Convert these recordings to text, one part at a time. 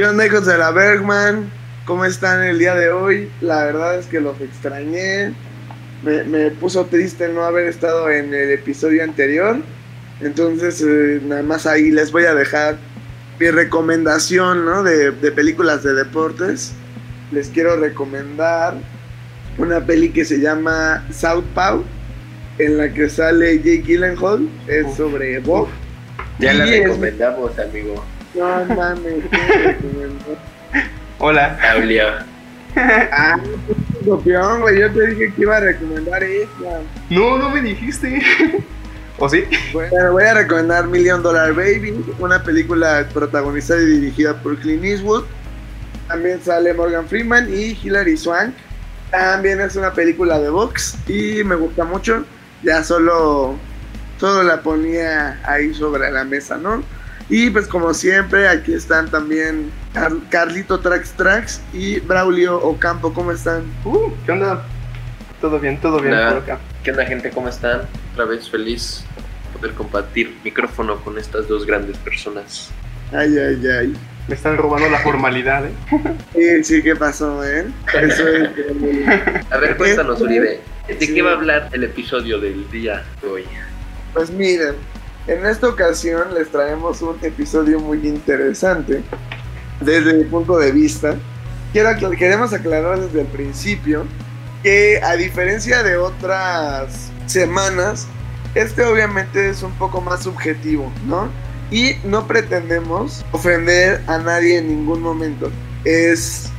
¿Qué onda hijos de la Bergman? ¿Cómo están el día de hoy? La verdad es que los extrañé. Me, puso triste no haber estado en el episodio anterior. Entonces, eh, nada más ahí les voy a dejar mi recomendación ¿no? de, de películas de deportes. Les quiero recomendar una peli que se llama South Paw, en la que sale Jake Gyllenhaal. Es Uf. sobre Bob. Ya la es- recomendamos, amigo. No mames. Hola. Julio. Ah, copión, güey. Yo te dije que iba a recomendar esta. No, no me dijiste. ¿O sí? Bueno, voy a recomendar Million Dollar Baby, una película protagonizada y dirigida por Clint Eastwood. También sale Morgan Freeman y Hilary Swank. También es una película de box y me gusta mucho. Ya solo, solo la ponía ahí sobre la mesa, ¿no? Y pues como siempre, aquí están también Car- Carlito Trax Trax y Braulio Ocampo. ¿Cómo están? Uh, ¿qué onda? Todo bien, todo bien Nada. por acá. ¿Qué onda, gente? ¿Cómo están? Otra vez feliz poder compartir micrófono con estas dos grandes personas. Ay, ay, ay. Me están robando la formalidad, ¿eh? Sí, sí, ¿qué pasó, eh? Eso es... A ver, cuéntanos, Uribe. ¿De Sí. qué va a hablar el episodio del día de hoy? Pues miren, en esta ocasión les traemos un episodio muy interesante desde mi punto de vista. Quiero acla- queremos aclarar desde el principio que a diferencia de otras semanas, este obviamente es un poco más subjetivo, ¿no? Y no pretendemos ofender a nadie en ningún momento. Es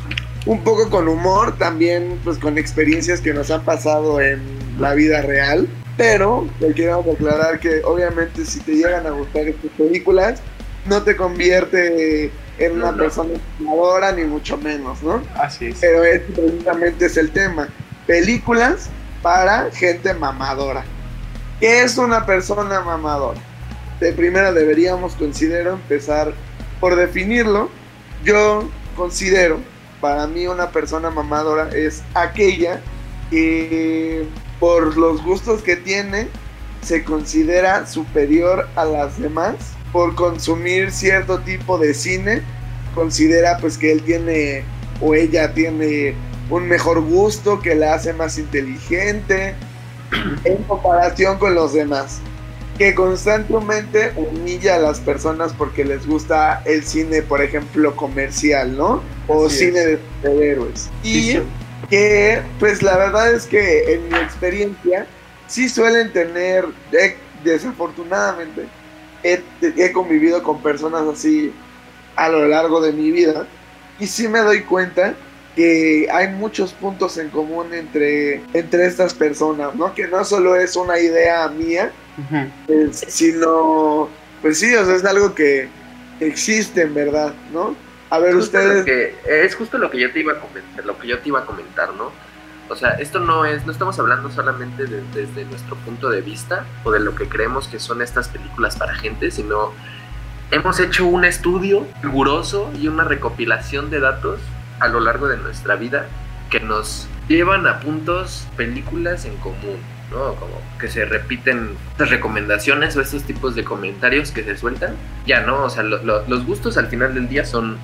un poco con humor, también pues con experiencias que nos han pasado en la vida real. Pero le queremos aclarar que obviamente si te llegan a gustar estas películas, no te convierte en una no. persona fumadora ni mucho menos, ¿no? Así es. Pero este precisamente es el tema. Películas para gente mamadora. ¿Qué es una persona mamadora? De primera deberíamos considero empezar por definirlo. Yo considero, para mí una persona mamadora es aquella que por los gustos que tiene se considera superior a las demás. Por consumir cierto tipo de cine, considera pues que él tiene o ella tiene un mejor gusto que la hace más inteligente en comparación con los demás. Que constantemente humilla a las personas porque les gusta el cine, por ejemplo, comercial, ¿no? O Así cine es. de superhéroes. Y sí. que, pues la verdad es que en mi experiencia, sí suelen tener, eh, desafortunadamente, he, he convivido con personas así a lo largo de mi vida y sí me doy cuenta que hay muchos puntos en común entre, entre estas personas, ¿no? Que no solo es una idea mía, Sino, pues sí, o sea, es algo que existe en verdad, ¿no? A ver, Justo ustedes... que- es justo lo que yo te iba a comentar, lo que yo te iba a comentar, ¿no? O sea, esto no es, no estamos hablando solamente de- desde nuestro punto de vista o de lo que creemos que son estas películas para gente, sino hemos hecho un estudio riguroso y una recopilación de datos a lo largo de nuestra vida que nos llevan a puntos películas en común, ¿no? Como que se repiten estas recomendaciones o estos tipos de comentarios que se sueltan. Ya, ¿no? O sea, lo- lo- los gustos al final del día son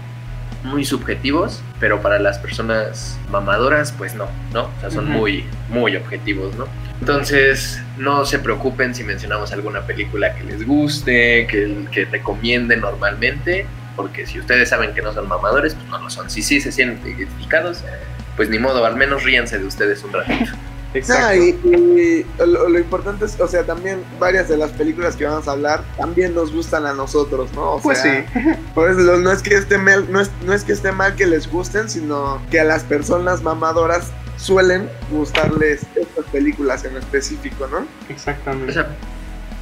muy subjetivos, pero para las personas mamadoras, pues no, ¿no? O sea, son Ujú. muy, muy objetivos, ¿no? Entonces, no se preocupen si mencionamos alguna película que les guste, que, que recomienden normalmente, porque si ustedes saben que no son mamadores, pues no lo son. Si sí se sienten identificados, pues ni modo, al menos ríanse de ustedes un ratito. Exacto. Ah, y, y lo, lo importante es, o sea, también varias de las películas que vamos a hablar también nos gustan a nosotros, ¿no? O Pues sea, sí. Por eso no es que esté mal, no es, no es que esté mal que les gusten, sino que a las personas mamadoras suelen gustarles estas películas en específico, ¿no? O Exactamente. sea,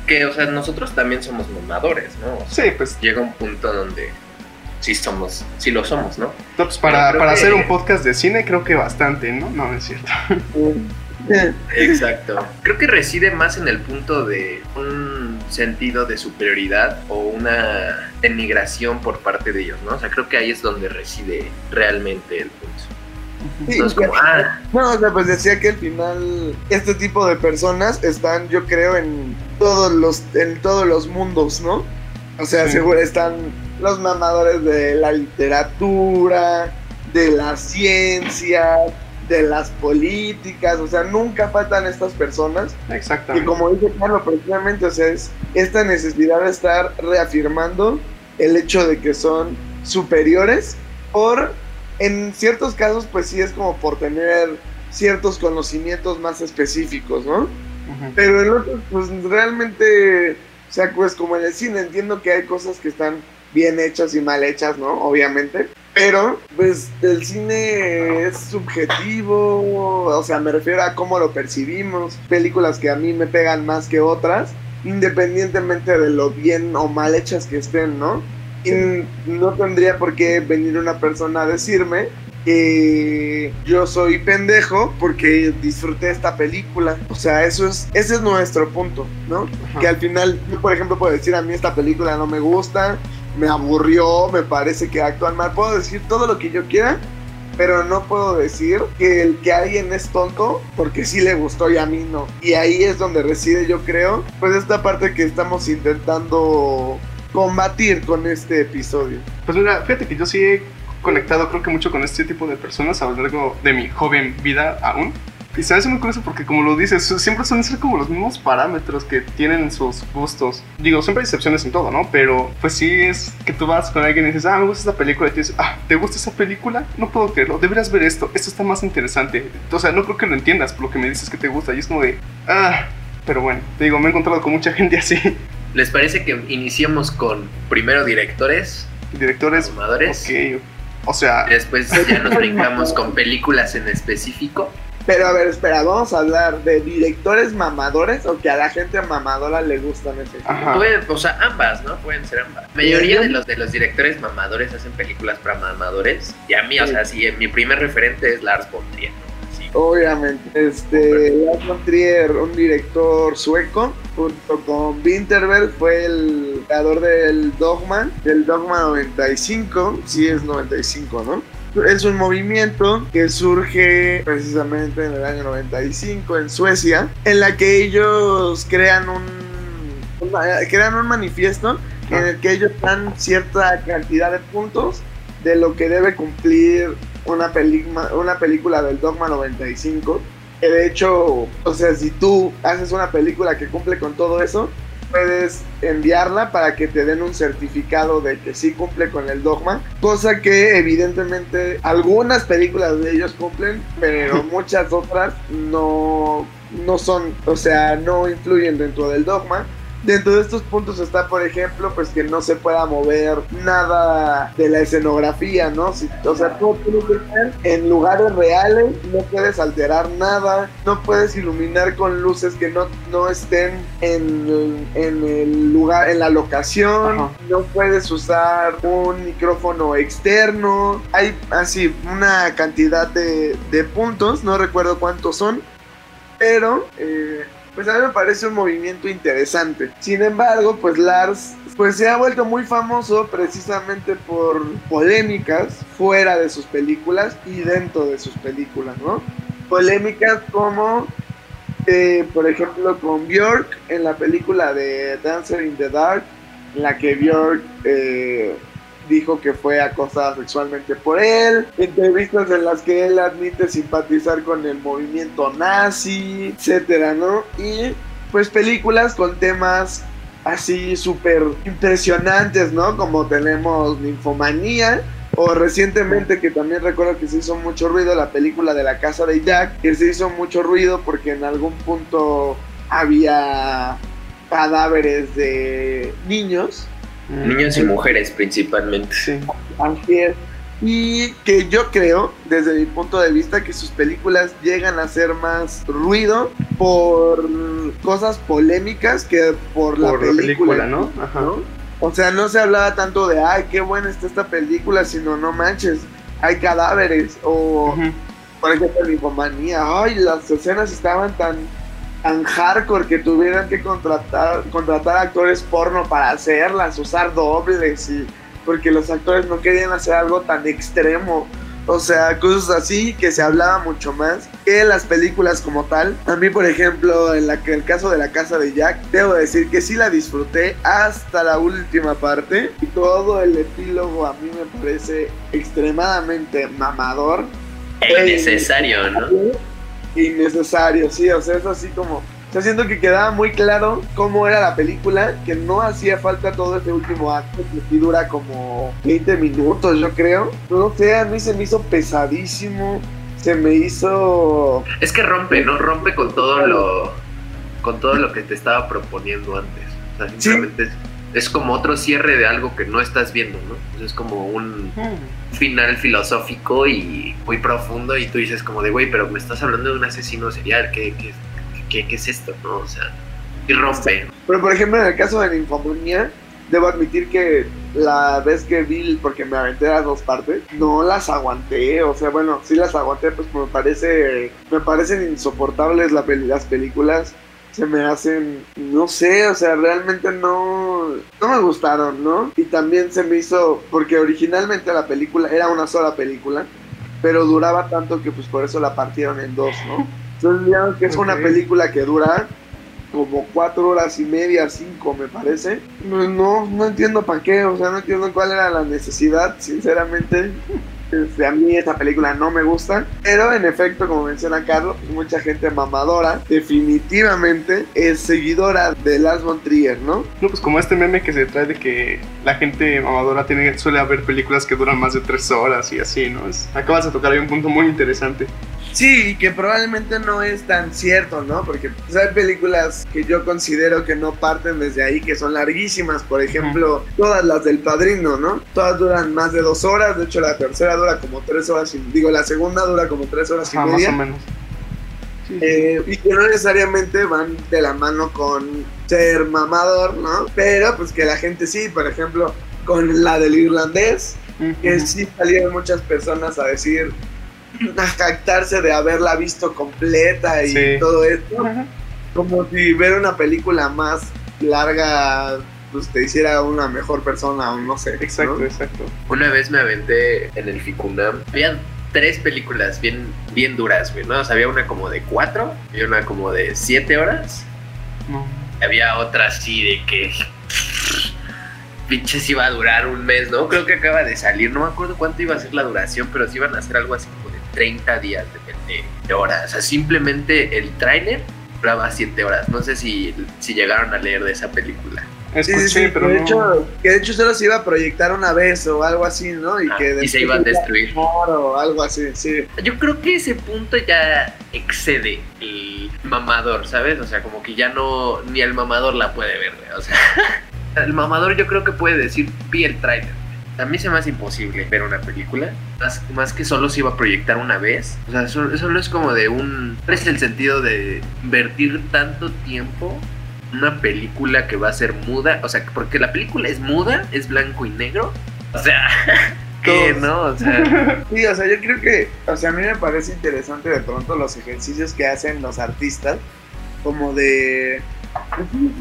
que, o sea, nosotros también somos mamadores, ¿no? O sea, Sí, pues llega un punto donde sí somos, sí lo somos, ¿no? no, pues, para, para que- hacer un podcast de cine creo que bastante, ¿no? No, no es cierto. Exacto. Creo que reside más en el punto de un sentido de superioridad o una denigración por parte de ellos, ¿no? O sea, creo que ahí es donde reside realmente el punto. Sí, como, ah, No, o sea, pues decía que al final este tipo de personas están, yo creo, en todos los, en todos los mundos, ¿no? O sea, Sí. seguro están los mamadores de la literatura, de la ciencia, de las políticas, o sea, nunca faltan estas personas que Exactamente. como dice Carlos, precisamente, o sea, es esta necesidad de estar reafirmando el hecho de que son superiores por, en ciertos casos, pues sí es como por tener ciertos conocimientos más específicos, ¿no? Pero en otros, pues realmente, sea, pues como en el cine, entiendo que hay cosas que están bien hechas y mal hechas, ¿no? Obviamente. Pero, pues, el cine es subjetivo, o sea, me refiero a cómo lo percibimos. Películas que a mí me pegan más que otras, independientemente de lo bien o mal hechas que estén, ¿no? Y no tendría por qué venir una persona a decirme que yo soy pendejo porque disfruté esta película. O sea, eso es, ese es nuestro punto, ¿no? Ajá. Que al final, yo por ejemplo puedo decir a mí esta película no me gusta, me aburrió, me parece que actúan mal, puedo decir todo lo que yo quiera, pero no puedo decir que el que alguien es tonto porque sí le gustó y a mí no. Y ahí es donde reside, yo creo, pues esta parte que estamos intentando combatir con este episodio. Pues mira, fíjate que yo sí he conectado creo que mucho con este tipo de personas a lo largo de mi joven vida aún. Y se me hace muy curioso porque como lo dices, siempre suelen ser como los mismos parámetros que tienen sus gustos. Digo, siempre hay excepciones en todo, ¿no? Pero pues sí es que tú vas con alguien y dices, ah, me gusta esta película. Y te dices, ah, ¿te gusta esa película? No puedo creerlo, deberías ver esto, esto está más interesante. O sea, no creo que lo entiendas por lo que me dices que te gusta. Y es como de, ah, pero bueno, te digo, me he encontrado con mucha gente así. ¿les parece que iniciemos con primero directores, Directores, mamadores? ok. O sea, Después ya nos brincamos con películas en específico. Pero a ver, espera, vamos a hablar de directores mamadores o que a la gente mamadora le gustan ese o sea, ambas, ¿no? Pueden ser ambas. La mayoría de los, de los directores mamadores hacen películas para mamadores. Y a mí, o sea, sí, mi primer referente es Lars von Trier, ¿no? Sí. Obviamente, este, Lars von Trier, un director sueco, junto con Winterberg, fue el creador del Dogma, del Dogma 95, sí es 95, ¿no? Es un movimiento que surge precisamente en el año 95 en Suecia, en la que ellos crean un, crean un manifiesto en el que ellos dan cierta cantidad de puntos de lo que debe cumplir una, una película del Dogma 95. Que de hecho, o sea, si tú haces una película que cumple con todo eso, puedes enviarla para que te den un certificado de que sí cumple con el dogma, cosa que evidentemente algunas películas de ellos cumplen, pero muchas otras no, no son, o sea, no influyen dentro del dogma. Dentro de estos puntos está, por ejemplo, pues que no se pueda mover nada de la escenografía, ¿no? Si- o sea, todo tiene que ser en lugares reales, no puedes alterar nada, no puedes iluminar con luces que no, no estén en, en el lugar, en la locación, Ajá. no puedes usar un micrófono externo, hay así una cantidad de, de puntos, no recuerdo cuántos son, pero eh, pues a mí me parece un movimiento interesante. Sin embargo, pues Lars pues se ha vuelto muy famoso precisamente por polémicas fuera de sus películas y dentro de sus películas, ¿no? Polémicas como, eh, por ejemplo, con Björk en la película de Dancer in the Dark, en la que Björk eh, dijo que fue acosada sexualmente por él, entrevistas en las que él admite simpatizar con el movimiento nazi, etcétera, ¿no? Y pues películas con temas así súper impresionantes, ¿no? Como tenemos Ninfomanía, o recientemente que también recuerdo que se hizo mucho ruido la película de la casa de Jack, que se hizo mucho ruido porque en algún punto había cadáveres de niños Niños y mujeres principalmente. Sí. Así es. Y que yo creo, desde mi punto de vista, que sus películas llegan a hacer más ruido por cosas polémicas que por la Por la película, película, ¿no? Ajá. ¿no? O sea, no se hablaba tanto de, ay, qué buena está esta película, sino, no manches, hay cadáveres. O, por ejemplo, Ninfomanía, ay, las escenas estaban tan, tan hardcore que tuvieran que contratar, contratar actores porno para hacerlas, usar dobles y porque los actores no querían hacer algo tan extremo. O sea, cosas así que se hablaba mucho más que las películas como tal. A mí, por ejemplo, en la, el caso de la casa de Jack, debo decir que sí la disfruté hasta la última parte. Y todo el epílogo a mí me parece extremadamente mamador. E innecesario, ¿no? Innecesario, sí, o sea, es así como sea, siento que quedaba muy claro cómo era la película, que no hacía falta todo este último acto, que sí dura como 20 minutos, yo creo. No sé, a mí se me hizo pesadísimo, se me hizo... Es que rompe, ¿no? Rompe con todo lo, con todo lo que te estaba proponiendo antes. O sea, simplemente es, es, como otro cierre de algo que no estás viendo, ¿no? es como un final filosófico y muy profundo y tú dices como de, güey, pero me estás hablando de un asesino serial, ¿qué, qué, ¿qué, es esto? ¿no? O sea, y rompe. Pero por ejemplo, en el caso de la debo admitir que la vez que vi, porque me aventé las dos partes, no las aguanté. O sea, bueno, sí las aguanté, pues me parece, me parecen insoportables la las películas. Se me hacen, no sé, o sea, realmente no, no me gustaron, ¿no? Y también se me hizo, porque originalmente la película era una sola película, pero duraba tanto que pues por eso la partieron en dos, ¿no? Entonces, que es una película que dura como cuatro horas y media, cinco, me parece. No, no entiendo para qué, o sea, no entiendo cuál era la necesidad, sinceramente. Este, a mí esta película no me gusta, pero en efecto, como menciona Carlos, mucha gente mamadora definitivamente es seguidora de Lars von Trier, ¿no? No, pues como este meme que se trae de que la gente mamadora tiene, suele haber películas que duran más de tres horas y así, ¿no? Es, acabas de tocar ahí un punto muy interesante. Sí, que probablemente no es tan cierto, ¿no? Porque pues, hay películas que yo considero que no parten desde ahí, que son larguísimas. Por ejemplo, todas las del Padrino, ¿no? Todas duran más de dos horas. De hecho, la tercera dura como tres horas y... Digo, la segunda dura como tres horas y media. Más o menos. Eh, y que no necesariamente van de la mano con ser mamador, ¿no? Pero pues que la gente sí, por ejemplo, con la del irlandés, que sí salieron muchas personas a decir, a jactarse de haberla visto completa y todo esto. Como si ver una película más larga pues te hiciera una mejor persona o no sé. Exacto, exacto. Una vez me aventé en el Ficunam. Habían tres películas bien, bien duras, güey, ¿no? O sea, había una como de cuatro y una como de siete horas. Había otra así de que pinches iba a durar un mes, ¿no? Creo que acaba de salir, no me acuerdo cuánto iba a ser la duración, pero sí iban a hacer algo así como 30 días de, de horas. O sea, simplemente el tráiler duraba 7 horas. No sé si, si llegaron a leer de esa película. sí, sí, sí, pero de hecho, que de hecho solo se iba a proyectar una vez o algo así, ¿no? Y, ah, que se iba a destruir. O algo así, sí. Yo creo que ese punto ya excede el mamador, ¿sabes? O sea, como que ya no, ni el mamador la puede ver, o sea, el mamador yo creo que puede decir, vi el tráiler a mí se me hace imposible ver una película. Más, más que solo se iba a proyectar una vez. O sea, solo, solo es como de un... ¿Cuál es el sentido de invertir tanto tiempo en una película que va a ser muda? O sea, porque la película es muda, es blanco y negro. O sea... ¿Qué, no? O sea... Sí, o sea, yo creo que... O sea, a mí me parece interesante de pronto los ejercicios que hacen los artistas. Como de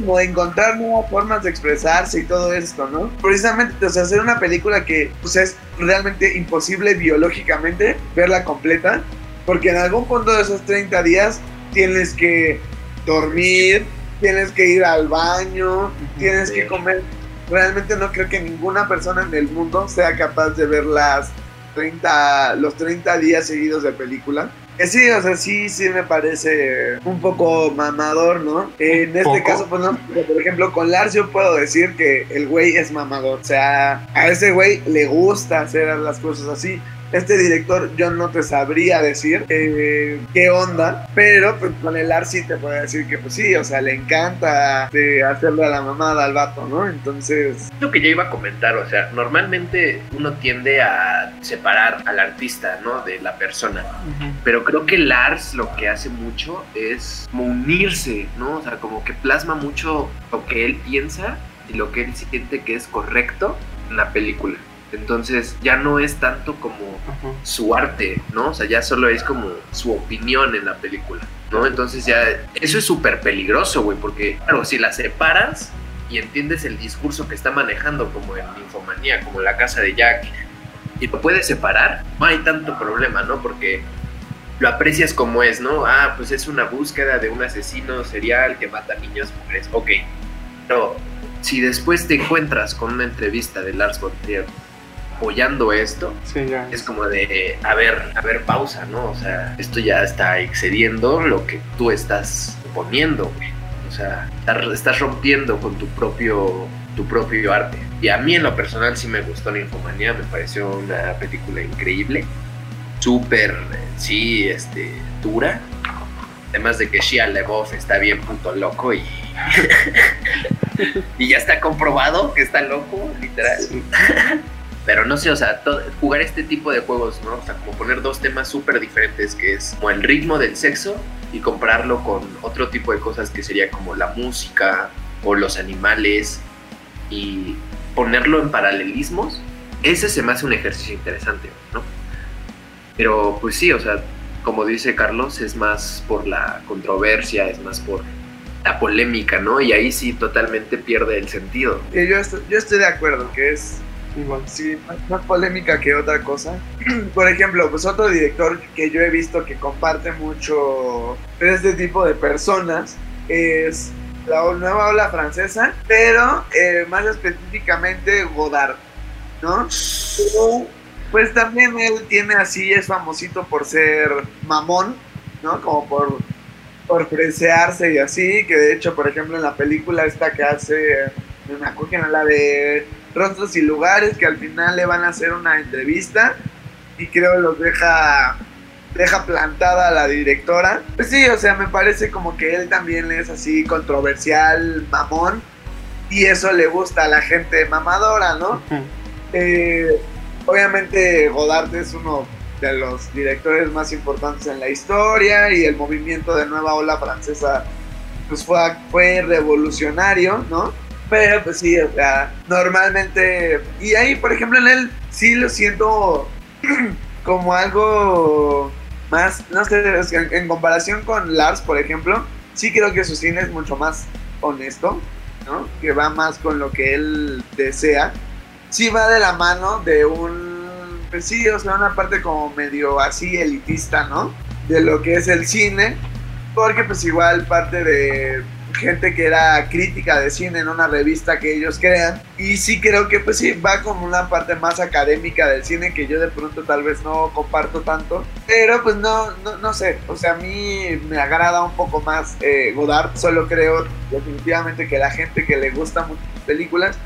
como encontrar nuevas formas de expresarse y todo esto, ¿no? Precisamente, o sea, hacer una película que pues, es realmente imposible biológicamente verla completa, porque en algún punto de esos 30 días tienes que dormir, tienes que ir al baño, tienes que comer. Realmente no creo que ninguna persona en el mundo sea capaz de ver las 30, los 30 días seguidos de película. Que sí, o sea, sí, sí me parece un poco mamador, ¿no? En este caso, pues no, por ejemplo, con Lars yo puedo decir que el güey es mamador. O sea, a ese güey le gusta hacer las cosas así este director yo no te sabría decir eh, qué onda, pero pues con el Ar sí te puedo decir que pues sí, o sea, le encanta de hacerle a la mamada al vato, ¿no? Entonces... Lo que yo iba a comentar, o sea, normalmente uno tiende a separar al artista, ¿no? De la persona, pero creo que Lars lo que hace mucho es como unirse, ¿no? O sea, como que plasma mucho lo que él piensa y lo que él siente que es correcto en la película. Entonces ya no es tanto como su arte, ¿no? O sea, ya solo es como su opinión en la película, ¿no? Entonces ya eso es súper peligroso, güey, porque claro, si la separas y entiendes el discurso que está manejando como en Infomanía, como la casa de Jack, y lo puedes separar, no hay tanto problema, ¿no? Porque lo aprecias como es, ¿no? Ah, pues es una búsqueda de un asesino serial que mata niños, mujeres, ok. Pero si después te encuentras con una entrevista de Lars von Trier apoyando esto, Sí, ya. es como de, a ver, a ver, pausa, ¿no? O sea, esto ya está excediendo lo que tú estás poniendo, güey. O sea, estás- rompiendo con tu propio, tu propio arte. Y a mí en lo personal sí me gustó la Infomanía, me pareció una película increíble, súper, sí, este, dura. Además de que Shia LaBeouf está bien puto loco y... y ya está comprobado que está loco, literal. Sí. Pero no sé, o sea, to- jugar este tipo de juegos, ¿no? O sea, como poner dos temas súper diferentes, que es como el ritmo del sexo y compararlo con otro tipo de cosas que sería como la música o los animales y ponerlo en paralelismos, ese se me hace un ejercicio interesante, ¿no? Pero pues sí, o sea, como dice Carlos, es más por la controversia, es más por la polémica, ¿no? Y ahí sí totalmente pierde el sentido. Yo, estoy, yo estoy de acuerdo que es Igual. sí, más, polémica que otra cosa. Por ejemplo, pues otro director que yo he visto que comparte mucho este tipo de personas es la nueva ola francesa, pero eh, más específicamente Godard, ¿no? Pues también él tiene así, es famosito por ser mamón, ¿no? Como por, por y así, que de hecho, por ejemplo, en la película esta que hace, no me que no la de Rostros y Lugares, que al final le van a hacer una entrevista y creo los deja deja plantada a la directora. Pues sí, o sea, me parece como que él también es así controversial, mamón, y eso le gusta a la gente mamadora, ¿no? Eh, obviamente Godard es uno de los directores más importantes en la historia y el movimiento de nueva ola francesa pues fue, fue revolucionario, ¿no? Pero pues sí, o sea, normalmente... Y ahí, por ejemplo, en él sí lo siento como algo más, no sé, en comparación con Lars, por ejemplo, sí creo que su cine es mucho más honesto, ¿no? Que va más con lo que él desea sí va de la mano de un, pues sí, o sea, una parte como medio así elitista, ¿no? De lo que es el cine, porque pues igual parte de gente que era crítica de cine en una revista que ellos crean, y sí creo que pues sí, va como una parte más académica del cine que yo de pronto tal vez no comparto tanto, pero pues no, no, no sé, o sea, a mí me agrada un poco más eh, Godard, solo creo definitivamente que la gente que le gusta mucho películas,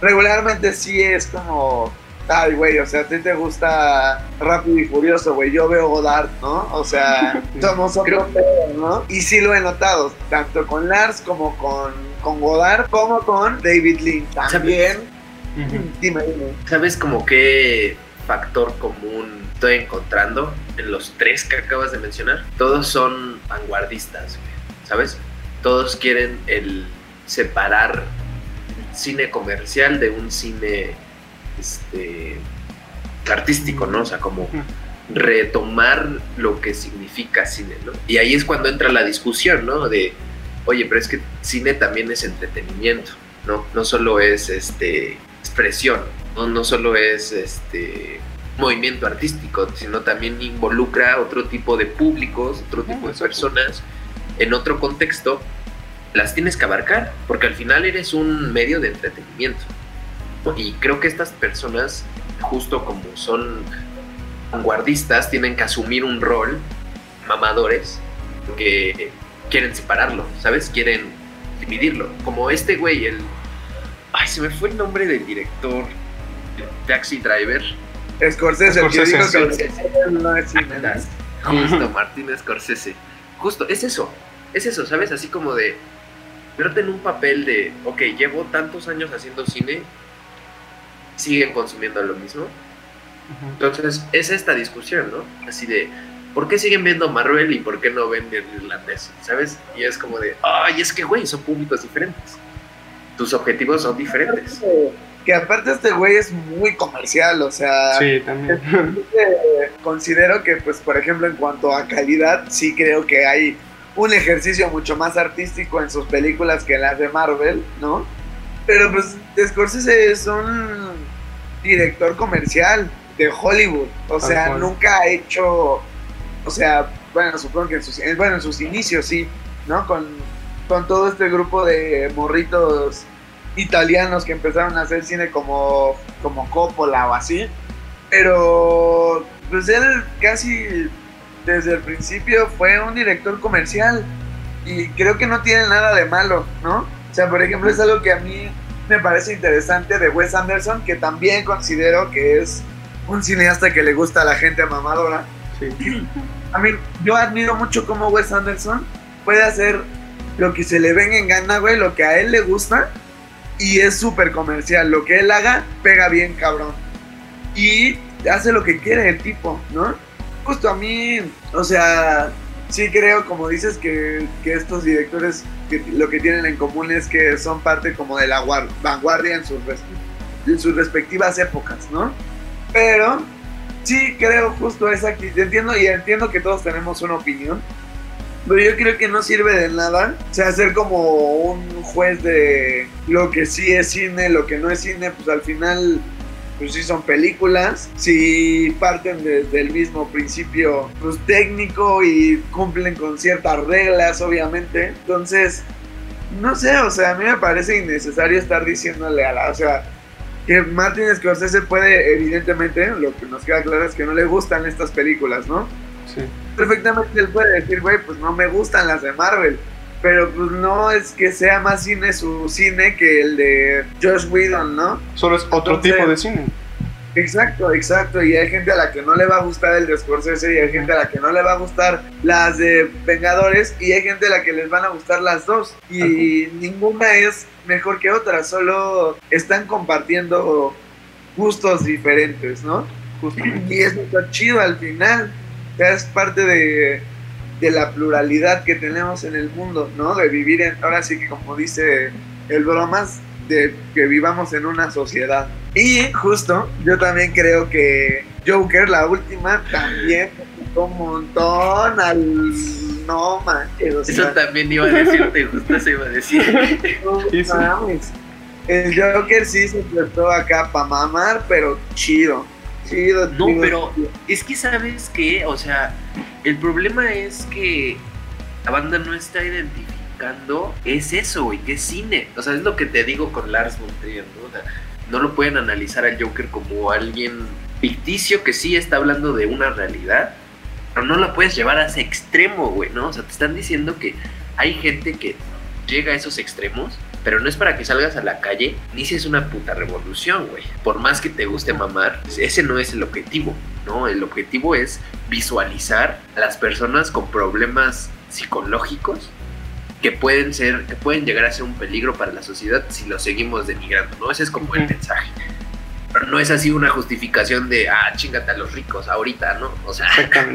regularmente sí es como, ay, güey, o sea, a ti te gusta Rápido y Furioso, güey, yo veo Godard, ¿no? O sea, somos otro pedo, ¿no? Y sí lo he notado, tanto con Lars como con, con Godard, como con David Lynch también. Dime, dime. ¿Sabes como qué factor común estoy encontrando en los tres que acabas de mencionar? Todos son vanguardistas, güey, ¿sabes? Todos quieren el separar cine comercial de un cine este, artístico, ¿no? O sea, como retomar lo que significa cine, ¿no? Y ahí es cuando entra la discusión, ¿no? De, oye, pero es que cine también es entretenimiento, ¿no? No solo es este expresión, no, no solo es este movimiento artístico, sino también involucra otro tipo de públicos, otro tipo de exacto. personas en otro contexto, las tienes que abarcar, porque al final eres un medio de entretenimiento. Y creo que estas personas, justo como son vanguardistas, tienen que asumir un rol, mamadores, que quieren separarlo, ¿sabes? Quieren dividirlo. Como este güey, el... Ay, se me fue el nombre del director, el Taxi Driver. Scorsese, el que Scorsese, dijo Scorsese. Justo, Martín Scorsese. Justo, es eso. Es eso, ¿sabes? Así como de verte en un papel de, ok, llevo tantos años haciendo cine, siguen consumiendo lo mismo. Entonces, es esta discusión, ¿no? Así de, ¿por qué siguen viendo Marvel y por qué no ven el irlandés? ¿Sabes? Y es como de, ay, es que, güey, son públicos diferentes. Tus objetivos son diferentes. Que aparte este güey es muy comercial, o sea, Sí, también. Eh, considero que, pues, por ejemplo, en cuanto a calidad, sí creo que hay un ejercicio mucho más artístico en sus películas que en las de Marvel, ¿no? Pero, pues, Scorsese es un director comercial, de Hollywood. O Tal sea, cual. nunca ha hecho, o sea, bueno, supongo que en sus, bueno, en sus inicios sí, ¿no? Con, con todo este grupo de morritos italianos que empezaron a hacer cine como, como Coppola o así. Pero, pues él casi desde el principio fue un director comercial y creo que no tiene nada de malo, ¿no? O sea, por ejemplo, es algo que a mí me parece interesante de Wes Anderson, que también considero que es un cineasta que le gusta a la gente mamadora. Sí. A mí, yo admiro mucho cómo Wes Anderson puede hacer lo que se le venga en gana, güey, lo que a él le gusta, y es súper comercial. Lo que él haga, pega bien, cabrón. Y hace lo que quiere el tipo, ¿no? Justo a mí, o sea, sí creo, como dices, que, que estos directores lo que tienen en común es que son parte como de la guar- vanguardia en sus, en sus respectivas épocas, ¿no? Pero sí creo justo esa actitud. Entiendo y entiendo que todos tenemos una opinión. Pero yo creo que no sirve de nada. O sea, ser como un juez de lo que sí es cine, lo que no es cine, pues al final, pues sí son películas. Si parten desde el mismo principio, pues técnico y cumplen con ciertas reglas, obviamente. Entonces, no sé, o sea, a mí me parece innecesario estar diciéndole a la. O sea, que Martin Scorsese puede, evidentemente, lo que nos queda claro es que no le gustan estas películas, ¿no? Sí. Perfectamente él puede decir, güey, pues no me gustan las de Marvel. Pero pues no es que sea más cine su cine que el de Josh Whedon, ¿no? Solo es otro Entonces- tipo de cine. Exacto, exacto. Y hay gente a la que no le va a gustar el de Scorsese y hay gente a la que no le va a gustar las de Vengadores y hay gente a la que les van a gustar las dos. Y ninguna es mejor que otra, solo están compartiendo gustos diferentes, ¿no? Justamente. Y eso está chido al final. Sea, es parte de, de la pluralidad que tenemos en el mundo, ¿no? De vivir en, ahora sí que como dice el bromas, de que vivamos en una sociedad. Y justo, yo también creo que Joker, la última, también un montón al... No manches, o Eso también iba a decirte, justo eso iba a decir. no mames. El Joker sí se prestó acá para mamar, pero chido. No, pero-. Es que sabes que, o sea, el problema es que la banda no está identificando, es eso, güey, que es cine. O sea, es lo que te digo con Lars von Trier, ¿no? O sea, no lo pueden analizar al Joker como alguien ficticio que sí está hablando de una realidad, pero no la puedes llevar a ese extremo, güey, ¿no? O sea, te están diciendo que hay gente que llega a esos extremos, pero no es para que salgas a la calle ni si es una puta revolución, güey. Por más que te guste mamar, ese no es el objetivo, ¿no? El objetivo es visualizar a las personas con problemas psicológicos que pueden ser, que pueden llegar a ser un peligro para la sociedad si lo seguimos denigrando, ¿no? Ese es como el mensaje. Pero no es así una justificación de, ah, chingate a los ricos ahorita, ¿no? O sea,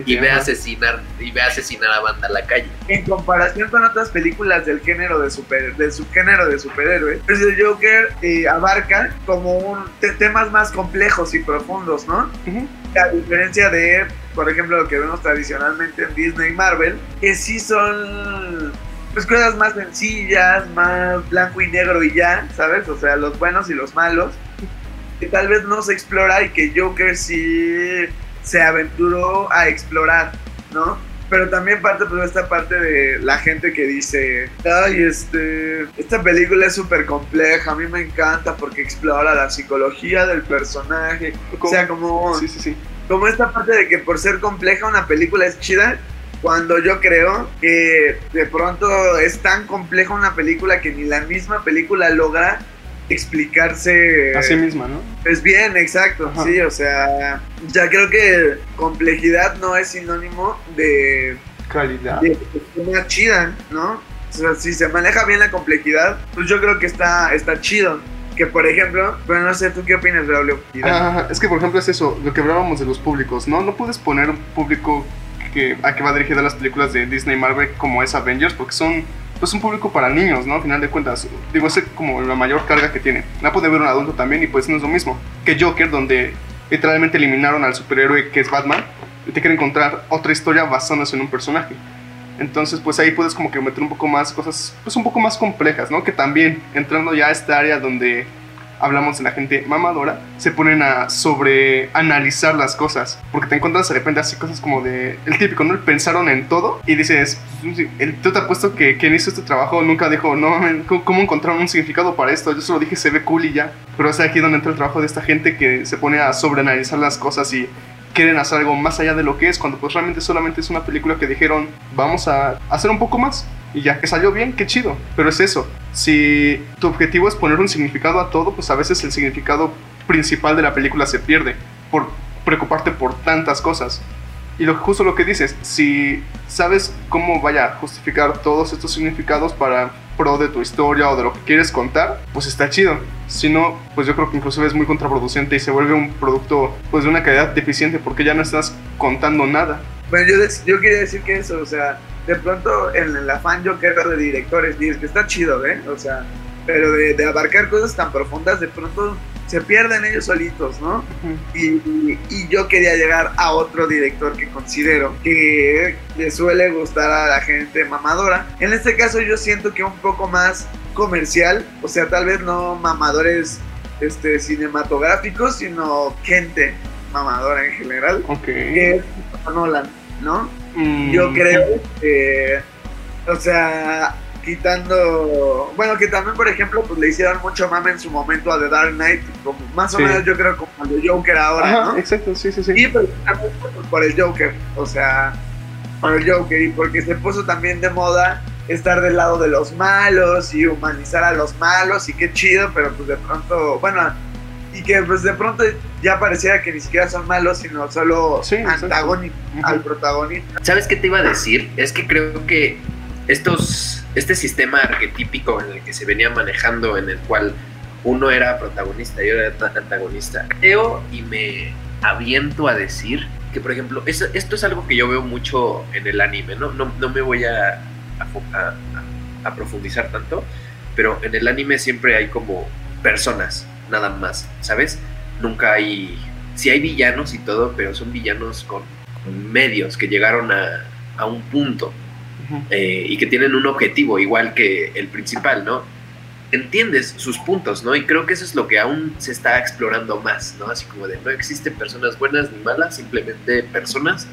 y ve a asesinar, y ve a asesinar a banda a la calle. en comparación con otras películas del género de super, del subgénero de superhéroe, pues el Joker eh, abarca como un te- temas más complejos y profundos, ¿no? A diferencia de, por ejemplo, lo que vemos tradicionalmente en Disney y Marvel, que sí son pues cosas más sencillas, más blanco y negro y ya, ¿sabes? O sea, los buenos y los malos. Que tal vez no se explora y que Joker sí se aventuró a explorar, ¿no? Pero también parte pues de esta parte de la gente que dice, ay, este, esta película es súper compleja, a mí me encanta porque explora la psicología del personaje. O sea, como, Sí, sí, sí. como esta parte de que por ser compleja una película es chida, cuando yo creo que de pronto es tan compleja una película que ni la misma película logra explicarse Así misma, ¿no? pues bien, exacto, Ajá. sí, o sea, ya creo que complejidad no es sinónimo de, Calidad. de una chida, ¿no? O sea, si se maneja bien la complejidad, pues yo creo que está, está chido. Que por ejemplo, pero no sé, ¿tú qué opinas, Braulio? Ah, es que por ejemplo es eso, lo que hablábamos de los públicos, ¿no? No puedes poner un público que, a que va dirigida las películas de Disney y Marvel como es Avengers, porque son pues un público para niños, ¿no? Al final de cuentas, digo, es como la mayor carga que tiene. La puede ver un adulto también y pues no es lo mismo que Joker, donde literalmente eliminaron al superhéroe que es Batman y te quieren encontrar otra historia basándose en un personaje. Entonces, pues ahí puedes como que meter un poco más cosas, pues un poco más complejas, ¿no? Que también entrando ya a esta área donde hablamos de la gente mamadora, se ponen a sobreanalizar las cosas. Porque te encuentras de repente así cosas como de. El típico, ¿no? Pensaron en todo y dices. El, tú te apuesto que quien hizo este trabajo nunca dijo, no, ¿cómo encontraron un significado para esto? Yo solo dije, se ve cool y ya. Pero es aquí donde entra el trabajo de esta gente que se pone a sobreanalizar las cosas y quieren hacer algo más allá de lo que es, cuando pues realmente solamente es una película que dijeron, vamos a hacer un poco más. Y ya que salió bien, qué chido. Pero es eso. Si tu objetivo es poner un significado a todo, pues a veces el significado principal de la película se pierde por preocuparte por tantas cosas. Y lo, justo lo que dices, si sabes cómo vaya a justificar todos estos significados para pro de tu historia o de lo que quieres contar, pues está chido. Si no, pues yo creo que inclusive es muy contraproducente y se vuelve un producto pues de una calidad deficiente porque ya no estás contando nada. Bueno, yo, yo quería decir que eso, o sea, de pronto en el afán yo quiero de directores, dices que está chido, ¿eh? O sea, pero de, de abarcar cosas tan profundas, de pronto se pierden ellos solitos, ¿no? y, yo quería llegar a otro director que considero que le suele gustar a la gente mamadora. En este caso yo siento que un poco más comercial, o sea, tal vez no mamadores este, cinematográficos, sino gente mamadora en general, que es Nolan, ¿no? Mm. Yo creo que, o sea, quitando, bueno, que también, por ejemplo, pues le hicieron mucho mame en su momento a The Dark Knight, como, más o menos yo creo como el Joker ahora, ¿no? Exacto, sí, sí, sí. Y pues, por el Joker, o sea, por el Joker, y porque se puso también de moda estar del lado de los malos y humanizar a los malos, y qué chido, pero pues de pronto, bueno, y que pues de pronto ya pareciera que ni siquiera son malos, sino solo antagónicos al protagonista. ¿Sabes qué te iba a decir? Es que creo que estos, este sistema arquetípico en el que se venía manejando, en el cual uno era protagonista y otro era antagonista, creo y me aviento a decir que, por ejemplo, esto es algo que yo veo mucho en el anime, ¿no? No, no me voy a, a, a, profundizar tanto, pero en el anime siempre hay como personas, nada más, ¿sabes? Nunca hay... Sí hay villanos y todo, pero son villanos con, medios que llegaron a, a un punto eh, y que tienen un objetivo igual que el principal, ¿no? Entiendes sus puntos, ¿no? Y creo que eso es lo que aún se está explorando más, ¿no? Así como de no existen personas buenas ni malas, simplemente personas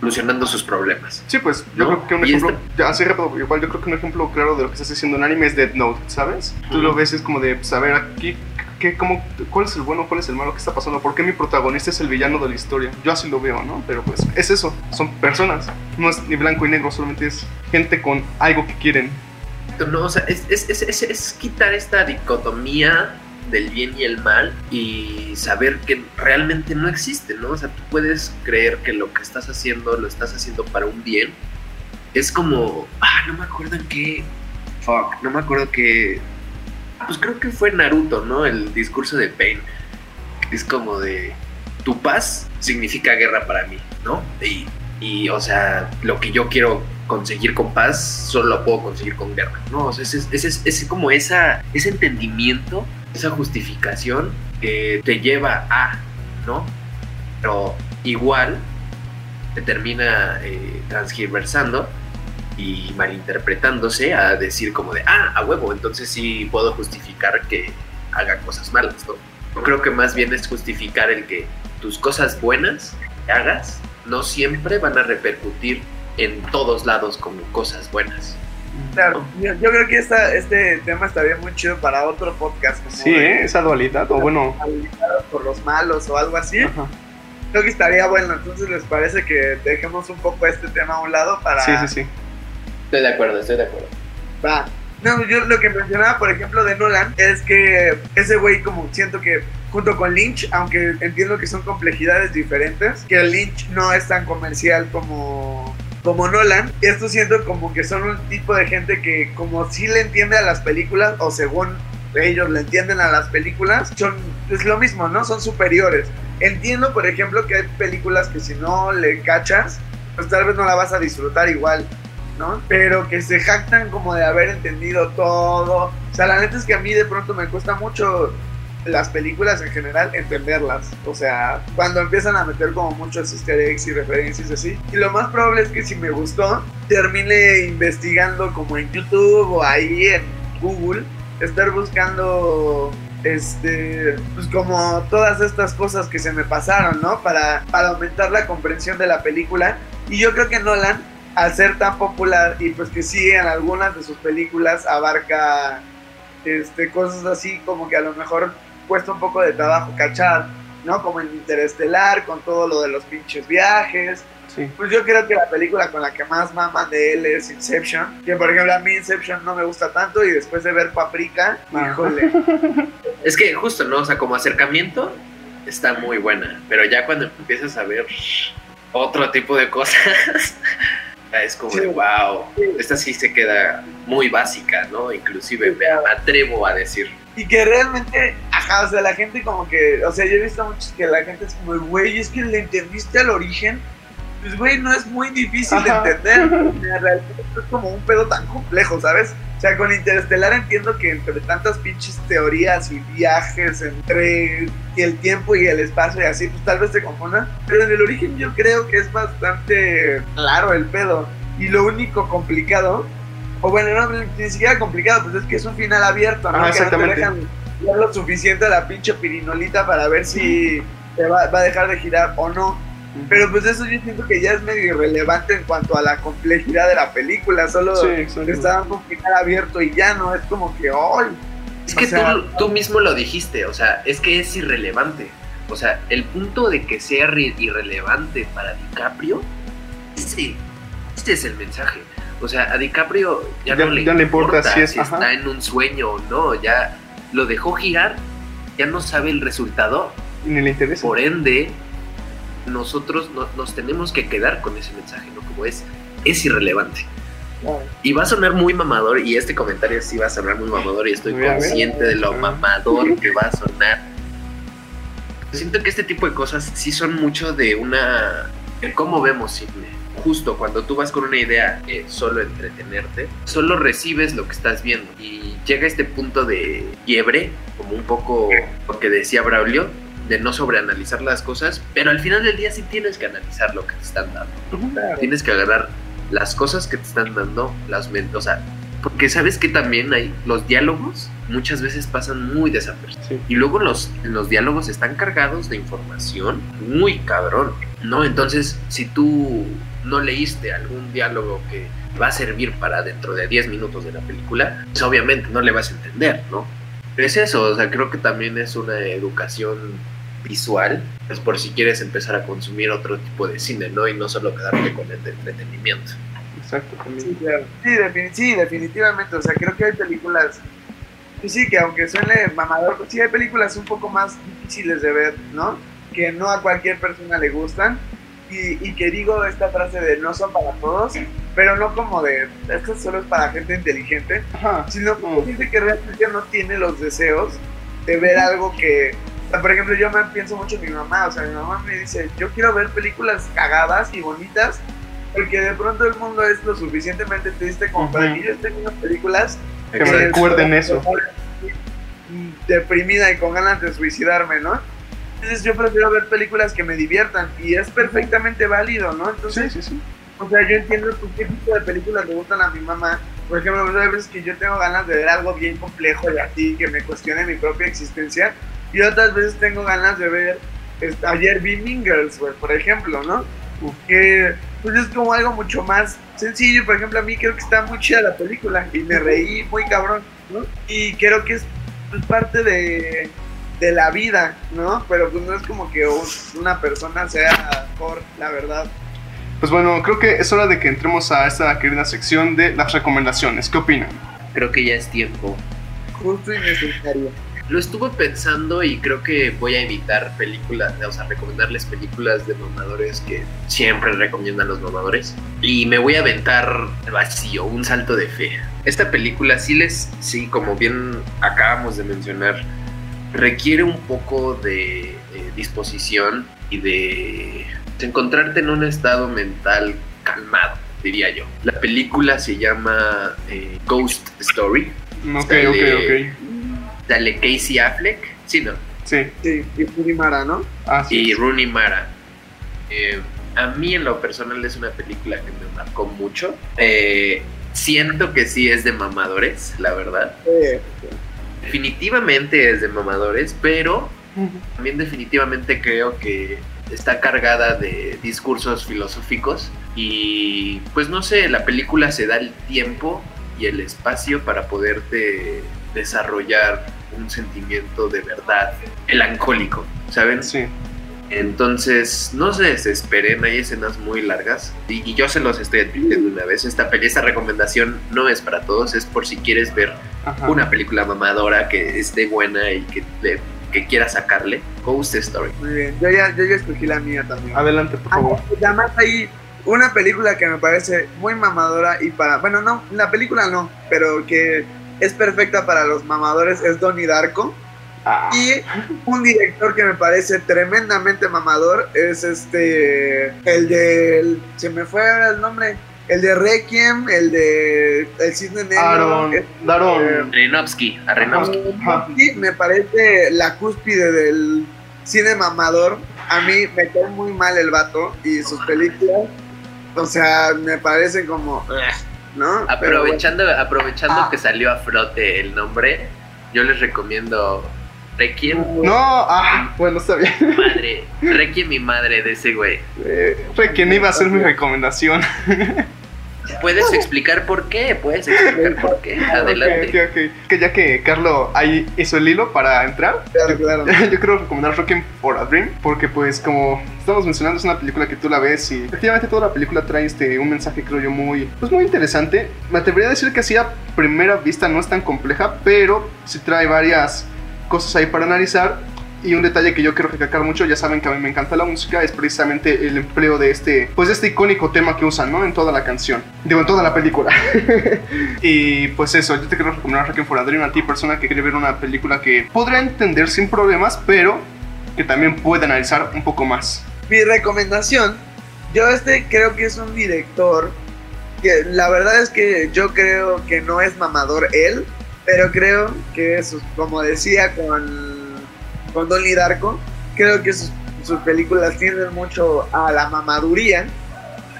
solucionando sus problemas. Sí, pues yo creo que un ejemplo, así igual yo creo que un ejemplo claro de lo que estás diciendo en anime es Dead Note, ¿sabes? Tú lo ves es como de saber pues, aquí ¿qué, cómo, ¿cuál es el bueno, cuál es el malo, qué está pasando? ¿Por qué mi protagonista es el villano de la historia? Yo así lo veo, ¿no? Pero pues es eso, son personas, no es ni blanco y negro, solamente es gente con algo que quieren. No, o sea, es, es, es, es quitar esta dicotomía del bien y el mal y saber que realmente no existe, ¿no? O sea, tú puedes creer que lo que estás haciendo lo estás haciendo para un bien. Es como, ah, no me acuerdo en qué, fuck, no me acuerdo qué pues creo que fue Naruto, ¿no? El discurso de Pain. Es como de, tu paz significa guerra para mí, ¿no? Y, y o sea, lo que yo quiero conseguir con paz solo lo puedo conseguir con guerra, ¿no? O sea, es, es, es, como esa, ese entendimiento, esa justificación que te lleva a, ¿no? Pero igual te termina eh, transgiversando y malinterpretándose a decir como de, ah, a huevo, entonces sí puedo justificar que haga cosas malas, ¿no? creo que más bien es justificar el que tus cosas buenas que hagas no siempre van a repercutir en todos lados como cosas buenas. Claro, yo, creo que esta, este tema estaría muy chido para otro podcast. sí, ¿eh? esa dualidad, o bueno. Por los malos o algo así. Creo que estaría bueno, entonces les parece que dejemos un poco este tema a un lado para... Sí, sí, sí Estoy de acuerdo, estoy de acuerdo. Va. No, yo lo que mencionaba, por ejemplo, de Nolan, es que ese güey como siento que junto con Lynch, aunque entiendo que son complejidades diferentes, que Lynch no es tan comercial como como Nolan, esto siento como que son un tipo de gente que como sí le entiende a las películas o según ellos le entienden a las películas, son es lo mismo, ¿no? Son superiores. Entiendo, por ejemplo, que hay películas que si no le cachas, pues tal vez no la vas a disfrutar igual. Pero que se jactan como de haber entendido todo. O sea, la neta es que a mí de pronto me cuesta mucho las películas en general entenderlas. O sea, cuando empiezan a meter como muchos easter eggs y referencias así. Y lo más probable es que si me gustó, termine investigando como en YouTube o ahí en Google, estar buscando este, pues como todas estas cosas que se me pasaron, ¿no? Para, para aumentar la comprensión de la película. Y yo creo que Nolan, al ser tan popular y pues que sí en algunas de sus películas abarca este, cosas así como que a lo mejor cuesta un poco de trabajo cachar, ¿no? Como en Interestelar, con todo lo de los pinches viajes. Sí. Pues yo creo que la película con la que más maman de él es Inception. Que por ejemplo a mí Inception no me gusta tanto y después de ver Paprika, Ajá. híjole. Es que justo, ¿no? O sea, como acercamiento está muy buena, pero ya cuando empiezas a ver otro tipo de cosas, es como Sí. de wow, esta sí se queda muy básica, ¿no? Inclusive me atrevo a decir. Y que realmente, ajá, o sea, la gente como que, o sea, yo he visto muchos que la gente es como, güey, es que le entendiste al origen. Pues, güey, no es muy difícil Ajá. de entender. realidad es como un pedo tan complejo, ¿sabes? O sea, con Interestelar entiendo que entre tantas pinches teorías y viajes entre el tiempo y el espacio y así, pues tal vez se confundan. Pero en el origen yo creo que es bastante claro el pedo. Y lo único complicado, o bueno, no, ni siquiera complicado, pues es que es un final abierto, ¿no? Ajá, que no te exactamente. dejan lo suficiente a la pinche pirinolita para ver si te va, va a dejar de girar o no. Pero pues eso yo siento que ya es medio irrelevante en cuanto a la complejidad de la película, solo Sí, está dando un final abierto y ya no, es como que, ¡ay! Es que sea- tú, tú mismo lo dijiste, o sea, es que es irrelevante. O sea, el punto de que sea re- irrelevante para DiCaprio, ese, ese es el mensaje. O sea, a DiCaprio ya, Ya- no le ya importa importa si es- está ajá. en un sueño o no, ya lo dejó girar, ya no sabe el resultado, ni le interesa. por ende, nosotros no- nos tenemos que quedar con ese mensaje, ¿no? Como es, es irrelevante. Y va a sonar muy mamador, y este comentario sí va a sonar muy mamador, y estoy consciente de lo Ah. mamador que va a sonar. Siento que este tipo de cosas sí son mucho de una. de cómo vemos cine. Justo cuando tú vas con una idea eh, solo entretenerte, solo recibes lo que estás viendo. Y llega este punto de quiebre, como un poco lo que decía Braulio, de no sobreanalizar las cosas, pero al final del día sí tienes que analizar lo que te están dando tienes que agarrar las cosas que te están dando, las o sea, porque sabes que también hay los diálogos muchas veces pasan muy desapercibidos. Sí. Y luego los, los diálogos están cargados de información muy cabrón, ¿no? Entonces, si tú no leíste algún diálogo que va a servir para dentro de 10 minutos de la película, pues obviamente no le vas a entender, ¿no? Pero es eso, o sea, creo que también es una educación visual, pues por si quieres empezar a consumir otro tipo de cine, ¿no? Y no solo quedarte con el de entretenimiento. Exacto, también. Sí, claro. Sí, defini- sí, definitivamente. O sea, creo que hay películas. Que sí, que aunque suene mamador, pues sí hay películas un poco más difíciles de ver, ¿no? Que no a cualquier persona le gustan. Y, y que digo esta frase de no son para todos, pero no como de esto solo es para gente inteligente, Ajá. sino como gente que realmente no tiene los deseos de ver algo que. Por ejemplo, yo me pienso mucho en mi mamá, o sea, mi mamá me dice, yo quiero ver películas cagadas y bonitas, porque de pronto el mundo es lo suficientemente triste como para que yo esté viendo películas Que me recuerden eso. Deprimida y con ganas de suicidarme, ¿no? Entonces yo prefiero ver películas que me diviertan y es perfectamente válido, ¿no? Entonces, Sí, sí, sí. o sea, yo entiendo qué tipo de películas le gustan a mi mamá. Por ejemplo, hay veces que yo tengo ganas de ver algo bien complejo y así, que me cuestione mi propia existencia. Y otras veces tengo ganas de ver, este, ayer vi Mean Girls, güey, por ejemplo, ¿no? Que pues es como algo mucho más sencillo. Por ejemplo, a mí creo que está muy chida la película y me reí muy cabrón, ¿no? Y creo que es pues, parte de, de la vida, ¿no? Pero pues no es como que un- una persona sea mejor, la verdad. Pues bueno, creo que es hora de que entremos a esta querida sección de las recomendaciones. ¿Qué opinan? Creo que ya es tiempo. Justo y necesario. Lo estuve pensando y creo que voy a evitar películas, o sea, recomendarles películas de mamadores que siempre recomiendan los mamadores. Y me voy a aventar vacío, un salto de fe. Esta película sí les, sí, como bien acabamos de mencionar, requiere un poco de, eh, disposición y de, encontrarte en un estado mental calmado, diría yo. La película se llama eh, Ghost Story. Ok, ok, ok. Dale Casey Affleck, sí, ¿no? Sí, Sí, y Furimara, ¿no? así Y es. Rooney Mara. Eh, a mí en lo personal es una película que me marcó mucho. Eh, siento que sí es de mamadores, la verdad. Sí. definitivamente es de mamadores, pero también definitivamente creo que está cargada de discursos filosóficos y pues no sé, la película se da el tiempo y el espacio para poderte desarrollar un sentimiento de verdad melancólico, ¿saben? Sí. Entonces, no se desesperen, hay escenas muy largas y, y yo se los estoy advirtiendo una vez. Esta, peli- esta recomendación no es para todos, es por si quieres ver Ajá. una película mamadora que esté buena y que, le- que quiera sacarle. Ghost Story. Muy bien, yo ya, yo ya escogí la mía también. Adelante, por favor. Además hay una película que me parece muy mamadora y para, bueno, no, la película no, pero que es perfecta para los mamadores es Donnie Darko. Ah, Y un director que me parece tremendamente mamador es este, el de, se me fue ahora el nombre, el de Requiem, el de El Cisne Negro. Aaron, Daron. Aronofsky, Aronofsky. Me parece la cúspide del cine mamador. A mí me cae muy mal el vato y sus películas. O sea, me parecen como. ¿No? Aprovechando, aprovechando Ah. que salió a flote el nombre, yo les recomiendo Requiem. No, ah, bueno, está bien. Madre, Requiem mi madre de ese güey. Eh, fue quien iba a ser mi recomendación. ¿Puedes explicar por qué? ¿Puedes explicar por qué? Adelante. Ok, ok, ok. Que ya que Carlo ahí hizo el hilo para entrar, Claro, claro. yo quiero recomendar Rockin' for a Dream porque pues como estamos mencionando es una película que tú la ves y efectivamente toda la película trae este un mensaje creo yo muy pues muy interesante. Me atrevería a decir que así a primera vista no es tan compleja, pero sí trae varias cosas ahí para analizar. Y un detalle que yo quiero recalcar mucho, ya saben que a mí me encanta la música, es precisamente el empleo de este, pues de este icónico tema que usan, ¿no? En toda la canción, digo, en toda la película. y pues eso, yo te quiero recomendar Requiem for a Dream a ti, persona que quiere ver una película que podrá entender sin problemas, pero que también puede analizar un poco más. Mi recomendación, yo este creo que es un director que la verdad es que yo creo que no es mamador él, pero creo que sus, como decía con, con Donnie Darko, creo que sus, sus películas tienden mucho a la mamaduría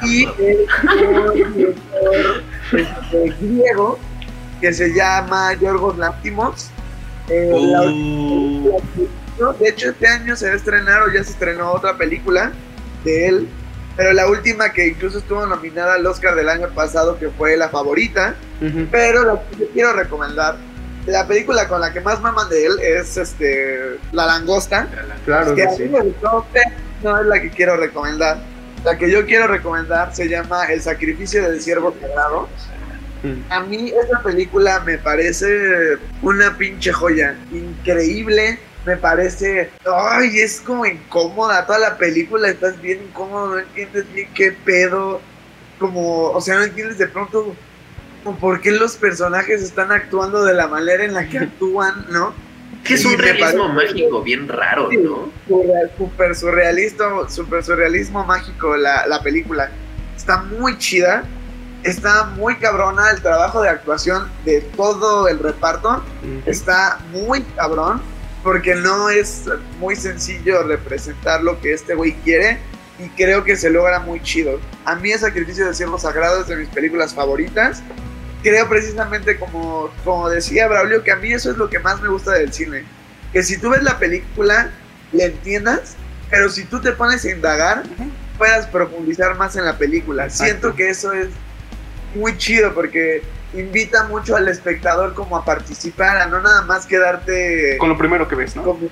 y un director este, griego que se llama Yorgos Lantimos. Eh, la Uh, no, de hecho, este año se va a estrenar o ya se estrenó otra película de él, pero la última que incluso estuvo nominada al Oscar del año pasado, que fue la favorita. Pero lo que yo quiero recomendar, la película con la que más maman de él es este La Langosta, Claro que que a mí me gustó, no es la que quiero recomendar. La que yo quiero recomendar se llama El sacrificio del siervo sagrado. Mm. A mí esa película me parece una pinche joya, increíble. Me parece, ay, es como incómoda toda la película, estás bien incómodo, no entiendes bien qué pedo, como, o sea, no entiendes de pronto por qué los personajes están actuando de la manera en la que actúan, ¿no? que es Sí, un realismo mágico bien raro, Sí. ¿no? Super surrealismo, super surrealismo mágico la, la película. Está muy chida, está muy cabrona el trabajo de actuación de todo el reparto. Está muy cabrón porque no es muy sencillo representar lo que este güey quiere y creo que se logra muy chido. A mí el sacrificio del siervo sagrado es de mis películas favoritas. Creo precisamente como, como decía Braulio que a mí eso es lo que más me gusta del cine. Que si tú ves la película, le entiendas, pero si tú te pones a indagar, puedas profundizar más en la película. Exacto. Siento que eso es muy chido porque invita mucho al espectador como a participar, a no nada más quedarte Con lo primero que ves, ¿no? como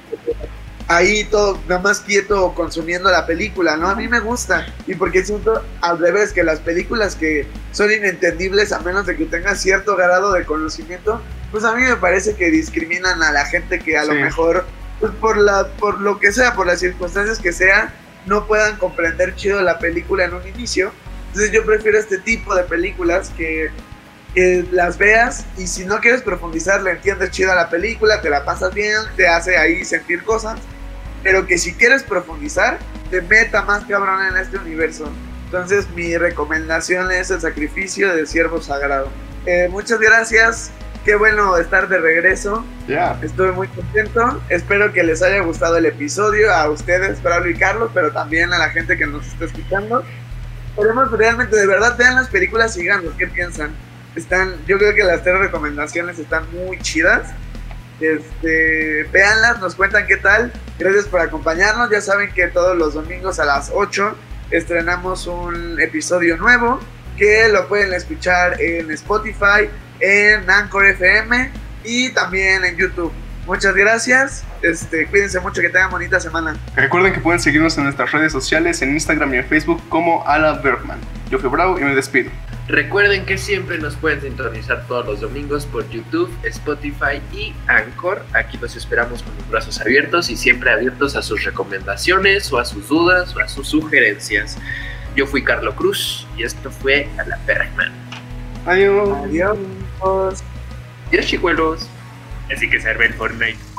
ahí todo nada más quieto consumiendo la película, ¿no? A mí me gusta y porque siento al revés que las películas que son inentendibles a menos de que tengas cierto grado de conocimiento, pues a mí me parece que discriminan a la gente que a lo mejor pues por la por lo que sea, por las circunstancias que sea, no puedan comprender chido la película en un inicio. Entonces yo prefiero este tipo de películas que, que las veas y si no quieres profundizar, le entiendes chido a la película, te la pasas bien, te hace ahí sentir cosas, pero que si quieres profundizar, te meta más cabrón en este universo. Entonces mi recomendación es el sacrificio del siervo sagrado. Eh, muchas gracias, qué bueno estar de regreso. Ya. Estoy muy contento. Espero que les haya gustado el episodio a ustedes, Pablo y Carlos, pero también a la gente que nos está escuchando. Esperemos realmente, de verdad, vean las películas y díganos qué piensan. Están, yo creo que las tres recomendaciones están muy chidas. Este, véanlas, nos cuentan qué tal. Gracias por acompañarnos. Ya saben que todos los domingos a las 8 estrenamos un episodio nuevo que lo pueden escuchar en Spotify, en Anchor FM y también en YouTube. Muchas gracias. Este, cuídense mucho, que tengan bonita semana. Recuerden que pueden seguirnos en nuestras redes sociales, en Instagram y en Facebook como Ala Bergman. Yo fui Bravo y me despido. Recuerden que siempre nos pueden sintonizar todos los domingos por YouTube, Spotify y Anchor. Aquí los esperamos con los brazos abiertos y siempre abiertos a sus recomendaciones o a sus dudas o a sus sugerencias. Yo fui Carlo Cruz y esto fue a la Bergman. Adiós. Adiós. Adiós, chicuelos. Así que serve el Fortnite.